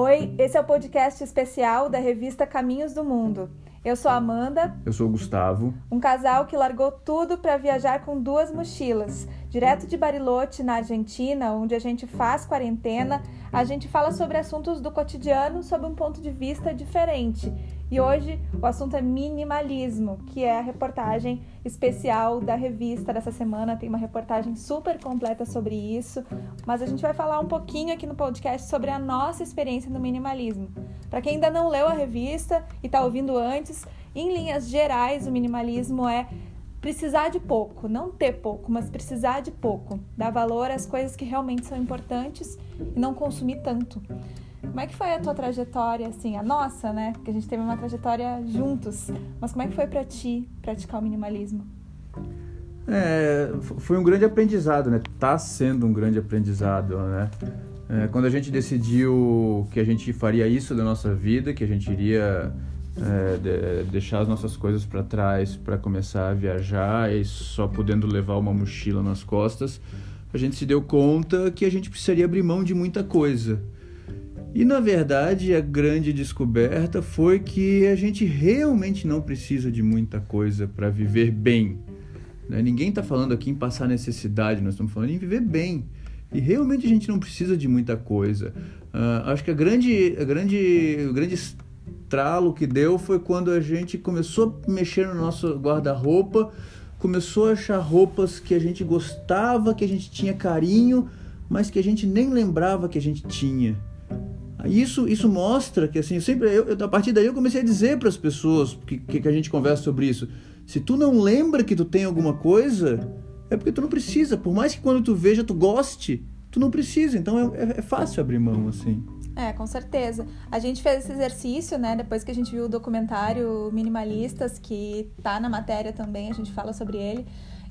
Oi, esse é o podcast especial da revista Caminhos do Mundo. Eu sou a Amanda. Eu sou o Gustavo. Um casal que largou tudo para viajar com duas mochilas. Direto de Bariloche, na Argentina, onde a gente faz quarentena, a gente fala sobre assuntos do cotidiano sob um ponto de vista diferente. E hoje o assunto é minimalismo, que é a reportagem especial da revista dessa semana. Tem uma reportagem super completa sobre isso, mas a gente vai falar um pouquinho aqui no podcast sobre a nossa experiência no minimalismo. Para quem ainda não leu a revista e está ouvindo antes, em linhas gerais, o minimalismo é precisar de pouco, não ter pouco, mas precisar de pouco, dar valor às coisas que realmente são importantes e não consumir tanto. Como é que foi a tua trajetória, assim, a nossa, né? Porque a gente teve uma trajetória juntos. Mas como é que foi para ti praticar o minimalismo? É, foi um grande aprendizado, né? Tá sendo um grande aprendizado, né? É, quando a gente decidiu que a gente faria isso da nossa vida, que a gente iria é, de, deixar as nossas coisas para trás para começar a viajar e só podendo levar uma mochila nas costas, a gente se deu conta que a gente precisaria abrir mão de muita coisa. E na verdade, a grande descoberta foi que a gente realmente não precisa de muita coisa para viver bem. Né? Ninguém está falando aqui em passar necessidade, nós estamos falando em viver bem. E realmente a gente não precisa de muita coisa. Uh, acho que a grande, a grande, o grande estralo que deu foi quando a gente começou a mexer no nosso guarda-roupa, começou a achar roupas que a gente gostava, que a gente tinha carinho, mas que a gente nem lembrava que a gente tinha. Isso, isso mostra que assim, sempre eu, a partir daí eu comecei a dizer para as pessoas que, que a gente conversa sobre isso. Se tu não lembra que tu tem alguma coisa, é porque tu não precisa. Por mais que quando tu veja tu goste, tu não precisa. Então é, é, é fácil abrir mão assim. É, com certeza. A gente fez esse exercício, né? Depois que a gente viu o documentário Minimalistas, que tá na matéria também, a gente fala sobre ele.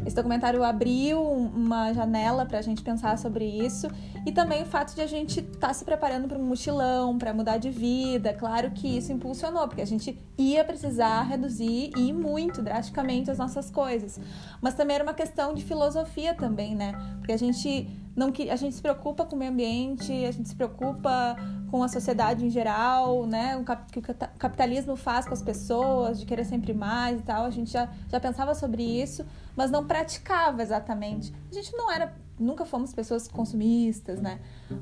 Esse documentário abriu uma janela para a gente pensar sobre isso e também o fato de a gente estar tá se preparando para um mochilão, para mudar de vida. Claro que isso impulsionou, porque a gente ia precisar reduzir e muito drasticamente as nossas coisas. Mas também era uma questão de filosofia também, né? Porque a gente não a gente se preocupa com o meio ambiente, a gente se preocupa com a sociedade em geral, né? O que o capitalismo faz com as pessoas, de querer sempre mais e tal. A gente já, já pensava sobre isso, mas não praticava exatamente. A gente não era, nunca fomos pessoas consumistas, né?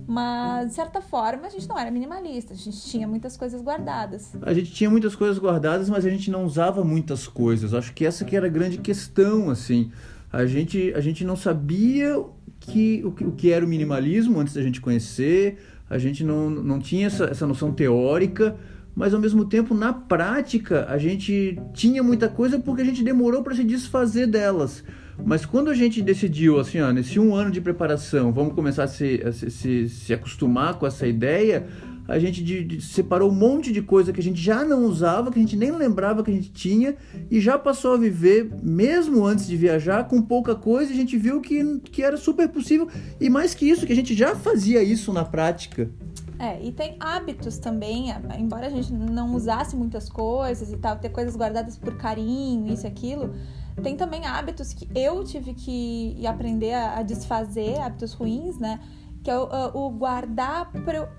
Mas, de certa forma, a gente não era minimalista, a gente tinha muitas coisas guardadas. A gente tinha muitas coisas guardadas, mas a gente não usava muitas coisas. Acho que essa que era a grande questão, assim. A gente, a gente não sabia que o, o que era o minimalismo antes da gente conhecer, a gente não, não tinha essa, essa noção teórica, mas ao mesmo tempo, na prática, a gente tinha muita coisa porque a gente demorou para se desfazer delas. Mas quando a gente decidiu, assim, ó, nesse um ano de preparação, vamos começar a se, a se, se acostumar com essa ideia, a gente de, de, separou um monte de coisa que a gente já não usava, que a gente nem lembrava que a gente tinha, e já passou a viver, mesmo antes de viajar, com pouca coisa, e a gente viu que, que era super possível, e mais que isso, que a gente já fazia isso na prática. É, e tem hábitos também, embora a gente não usasse muitas coisas e tal, ter coisas guardadas por carinho, isso e aquilo, tem também hábitos que eu tive que aprender a, desfazer, hábitos ruins, né? Que é o, o guardar pro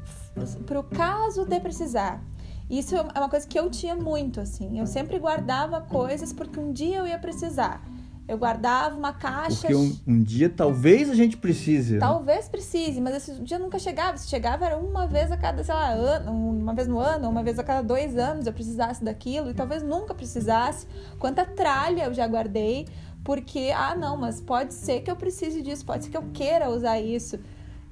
para o caso de precisar. Isso é uma coisa que eu tinha muito, assim. Eu sempre guardava coisas porque um dia eu ia precisar. Eu guardava uma caixa. Porque um, um dia talvez a gente precise. Né? Talvez precise, mas esse dia nunca chegava. Se chegava era uma vez a cada, sei lá, ano, uma vez no ano, uma vez a cada dois anos eu precisasse daquilo, e talvez nunca precisasse. Quanta tralha eu já guardei, porque, ah, não, mas pode ser que eu precise disso, pode ser que eu queira usar isso.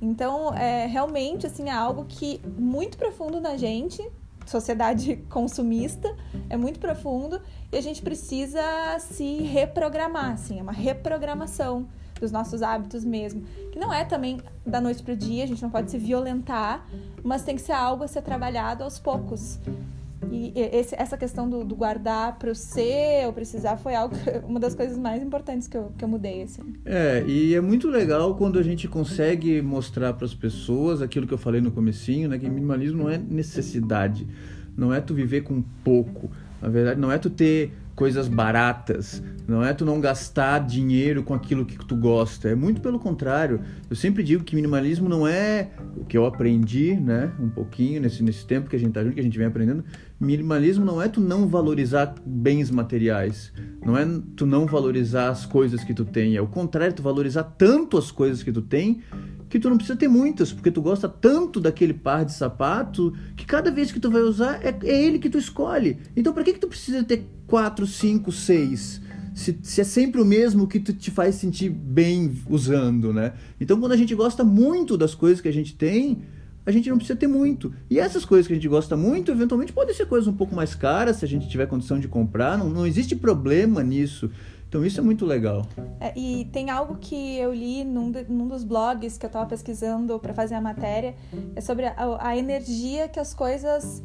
Então, é, realmente, assim, é algo que muito profundo na gente, sociedade consumista, é muito profundo e a gente precisa se reprogramar, assim, é uma reprogramação dos nossos hábitos mesmo, que não é também da noite para o dia, a gente não pode se violentar, mas tem que ser algo a ser trabalhado aos poucos. E esse, essa questão do, do guardar para o ser ou precisar foi algo, uma das coisas mais importantes que eu, que eu mudei. Assim. É, e é muito legal quando a gente consegue mostrar para as pessoas aquilo que eu falei no comecinho, né, que minimalismo não é necessidade, não é tu viver com pouco. Na verdade, não é tu ter coisas baratas, não é tu não gastar dinheiro com aquilo que tu gosta, é muito pelo contrário. Eu sempre digo que minimalismo não é o que eu aprendi, né, um pouquinho nesse, nesse tempo que a gente tá junto, que a gente vem aprendendo. Minimalismo não é tu não valorizar bens materiais, não é tu não valorizar as coisas que tu tem, é o contrário, tu valorizar tanto as coisas que tu tem que tu não precisa ter muitas, porque tu gosta tanto daquele par de sapato que cada vez que tu vai usar é, é ele que tu escolhe. Então, para que, que tu precisa ter quatro, cinco, seis? Se, se, é sempre o mesmo que tu te faz sentir bem usando, né? Então, quando a gente gosta muito das coisas que a gente tem, a gente não precisa ter muito. E essas coisas que a gente gosta muito, eventualmente podem ser coisas um pouco mais caras, se a gente tiver condição de comprar, não, não existe problema nisso. Então isso é muito legal. É, e tem algo que eu li num, num dos blogs que eu estava pesquisando para fazer a matéria, é sobre a, a energia que as coisas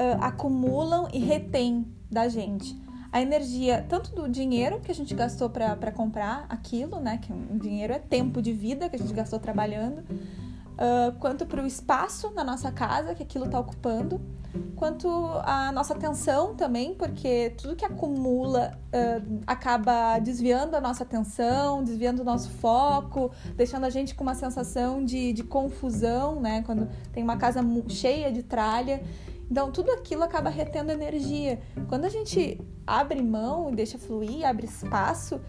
uh, acumulam e retêm da gente. A energia, tanto do dinheiro que a gente gastou para comprar aquilo, né? Que o dinheiro é tempo de vida que a gente gastou trabalhando, uh, quanto para o espaço na nossa casa que aquilo está ocupando quanto a nossa atenção também, porque tudo que acumula uh, acaba desviando a nossa atenção, desviando o nosso foco, deixando a gente com uma sensação de, de confusão, né? Quando tem uma casa cheia de tralha. Então, tudo aquilo acaba retendo energia. Quando a gente abre mão e deixa fluir, abre espaço,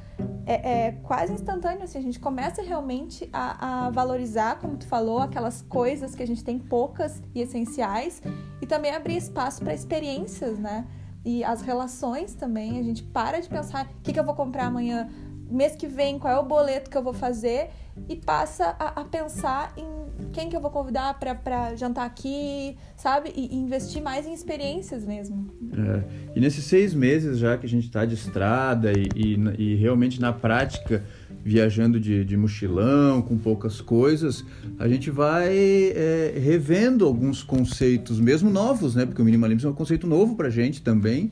é, é quase instantâneo. Assim, a gente começa realmente a, a, valorizar, como tu falou, aquelas coisas que a gente tem poucas e essenciais, e também abrir espaço para experiências, né? E as relações também. A gente para de pensar o que, que eu vou comprar amanhã, mês que vem, qual é o boleto que eu vou fazer, e passa a, a pensar em quem que eu vou convidar para jantar aqui, sabe? E, e, investir mais em experiências mesmo. É. E nesses seis meses já que a gente está de estrada e, e, e realmente na prática viajando de, de, mochilão, com poucas coisas, a gente vai é, revendo alguns conceitos, mesmo novos, né? Porque o minimalismo é um conceito novo para gente também.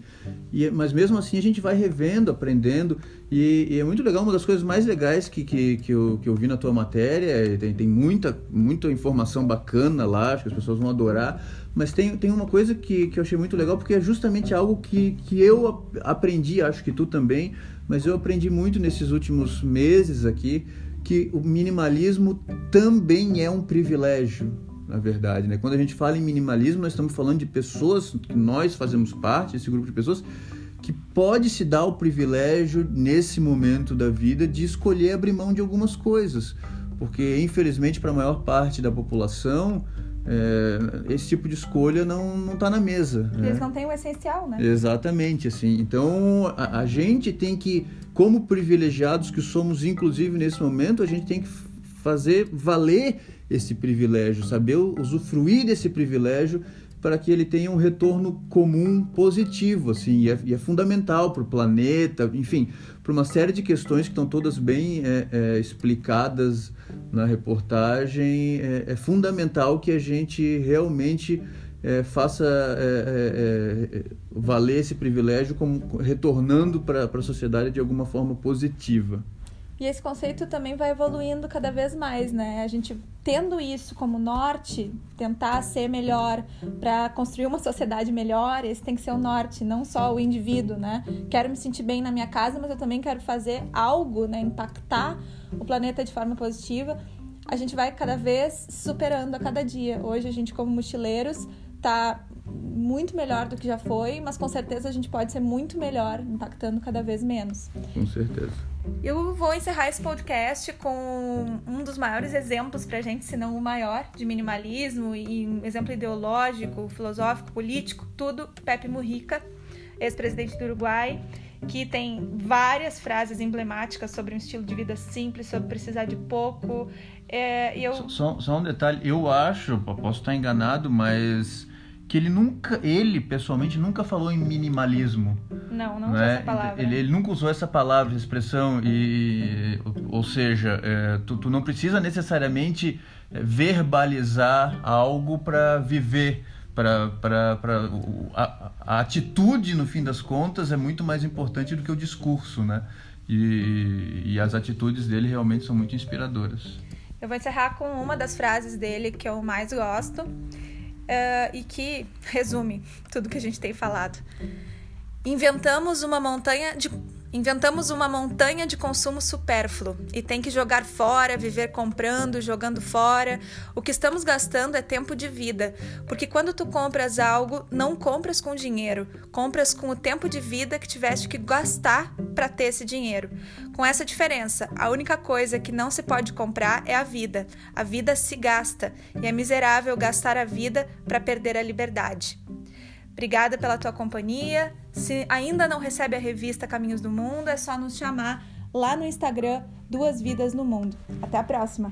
E, mas mesmo assim a gente vai revendo, aprendendo. E, e, é muito legal, uma das coisas mais legais que, que, que, eu, que eu vi na tua matéria, é, tem, tem muita, muita informação bacana lá, acho que as pessoas vão adorar. Mas tem, tem uma coisa que, que eu achei muito legal, porque é justamente algo que, que eu aprendi, acho que tu também, mas eu aprendi muito nesses últimos meses aqui que o minimalismo também é um privilégio, na verdade. Né? Quando a gente fala em minimalismo, nós estamos falando de pessoas, que nós fazemos parte desse grupo de pessoas, pode se dar o privilégio, nesse momento da vida, de escolher abrir mão de algumas coisas. Porque, infelizmente, para a maior parte da população, é, esse tipo de escolha não está na mesa. Eles né? não têm o essencial, né? Exatamente, assim. Então, a, a, gente tem que, como privilegiados que somos, inclusive nesse momento, a gente tem que fazer valer esse privilégio, saber usufruir desse privilégio para que ele tenha um retorno comum positivo, assim, e é, e é fundamental para o planeta, enfim, para uma série de questões que estão todas bem é, é, explicadas na reportagem. É, é, fundamental que a gente realmente é, faça é, valer esse privilégio como retornando para a sociedade de alguma forma positiva. E esse conceito também vai evoluindo cada vez mais, né? A gente tendo isso como norte, tentar ser melhor para construir uma sociedade melhor, esse tem que ser o norte, não só o indivíduo, né? Quero me sentir bem na minha casa, mas eu também quero fazer algo, né? Impactar o planeta de forma positiva. A gente vai cada vez superando a cada dia. Hoje a gente como mochileiros tá muito melhor do que já foi, mas com certeza a gente pode ser muito melhor, impactando cada vez menos. Com certeza. Eu vou encerrar esse podcast com um dos maiores exemplos para a gente, se não o maior, de minimalismo e um exemplo ideológico, filosófico, político, tudo, Pepe Mujica, ex-presidente do Uruguai, que tem várias frases emblemáticas sobre um estilo de vida simples, sobre precisar de pouco. É, eu... só, só um detalhe, eu acho, posso estar enganado, mas que ele nunca, ele pessoalmente nunca falou em minimalismo. Não, não usou né? essa palavra. Ele, ele, nunca usou essa palavra, essa expressão, e, ou seja, é, tu, tu, não precisa necessariamente é, verbalizar algo para viver. Para a, a atitude, no fim das contas, é muito mais importante do que o discurso, né? E, e as atitudes dele realmente são muito inspiradoras. Eu vou encerrar com uma das frases dele que eu mais gosto uh, e que resume tudo que a gente tem falado. Inventamos uma montanha de Inventamos uma montanha de consumo supérfluo e tem que jogar fora, viver comprando, jogando fora. O que estamos gastando é tempo de vida, porque quando tu compras algo, não compras com dinheiro, compras com o tempo de vida que tiveste que gastar para ter esse dinheiro. Com essa diferença, a única coisa que não se pode comprar é a vida. A vida se gasta e é miserável gastar a vida para perder a liberdade. Obrigada pela tua companhia. Se ainda não recebe a revista Caminhos do Mundo, é só nos chamar lá no Instagram Duas Vidas no Mundo. Até a próxima!